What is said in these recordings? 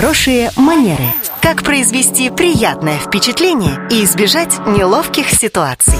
Хорошие манеры. Как произвести приятное впечатление и избежать неловких ситуаций.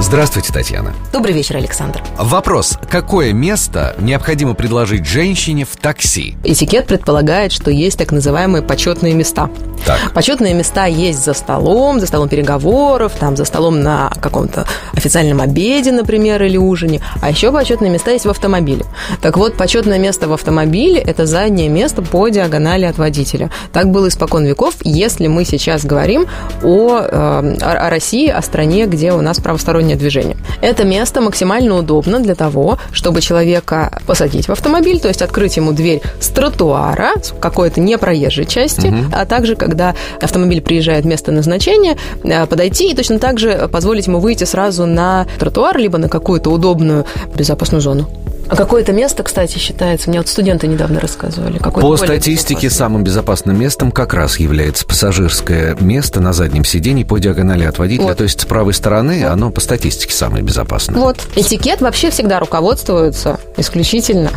Здравствуйте, Татьяна. Добрый вечер, Александр. Вопрос. Какое место необходимо предложить женщине в такси? Этикет предполагает, что есть так называемые почетные места. Так. Почетные места есть за столом, за столом переговоров, там за столом на каком-то официальном обеде, например, или ужине. А еще почетные места есть в автомобиле. Так вот, почетное место в автомобиле – это заднее место по диагонали от водителя. Так было испокон веков, если мы сейчас говорим о, э, о России, о стране, где у нас правостороннее движение. Это место максимально удобно для того, чтобы человека посадить в автомобиль, то есть открыть ему дверь с тротуара, с какой-то непроезжей части, угу. а также, когда автомобиль приезжает в место назначения, э, подойти и точно так же позволить ему выйти сразу на тротуар, либо на какую-то удобную безопасную зону. А какое-то место, кстати, считается, мне вот студенты недавно рассказывали. По статистике самым безопасным местом как раз является пассажирское место на заднем сидении по диагонали от водителя. Вот. То есть с правой стороны вот. оно по статистике самое безопасное. Вот. Этикет вообще всегда руководствуется исключительно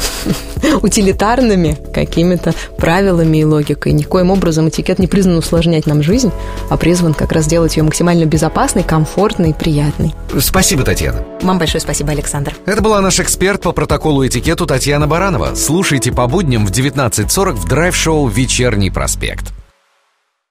утилитарными какими-то правилами и логикой. Никоим образом этикет не призван усложнять нам жизнь, а призван как раз сделать ее максимально безопасной, комфортной и приятной. Спасибо, Татьяна. Вам большое спасибо, Александр. Это была наш эксперт по протоколу этикету Татьяна Баранова. Слушайте по будням в 19.40 в драйв-шоу «Вечерний проспект».